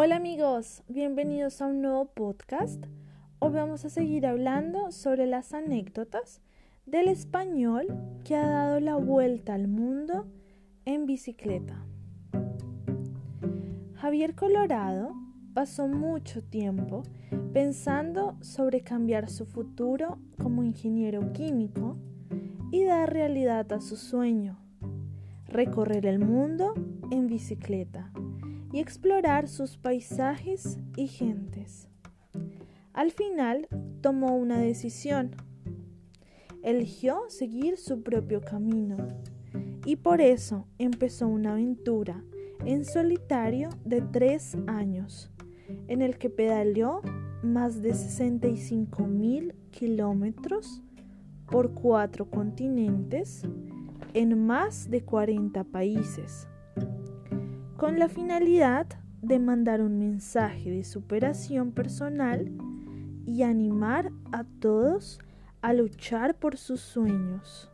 Hola amigos, bienvenidos a un nuevo podcast. Hoy vamos a seguir hablando sobre las anécdotas del español que ha dado la vuelta al mundo en bicicleta. Javier Colorado pasó mucho tiempo pensando sobre cambiar su futuro como ingeniero químico y dar realidad a su sueño, recorrer el mundo en bicicleta y explorar sus paisajes y gentes. Al final tomó una decisión. Eligió seguir su propio camino y por eso empezó una aventura en solitario de tres años, en el que pedaleó más de 65 mil kilómetros por cuatro continentes en más de 40 países con la finalidad de mandar un mensaje de superación personal y animar a todos a luchar por sus sueños.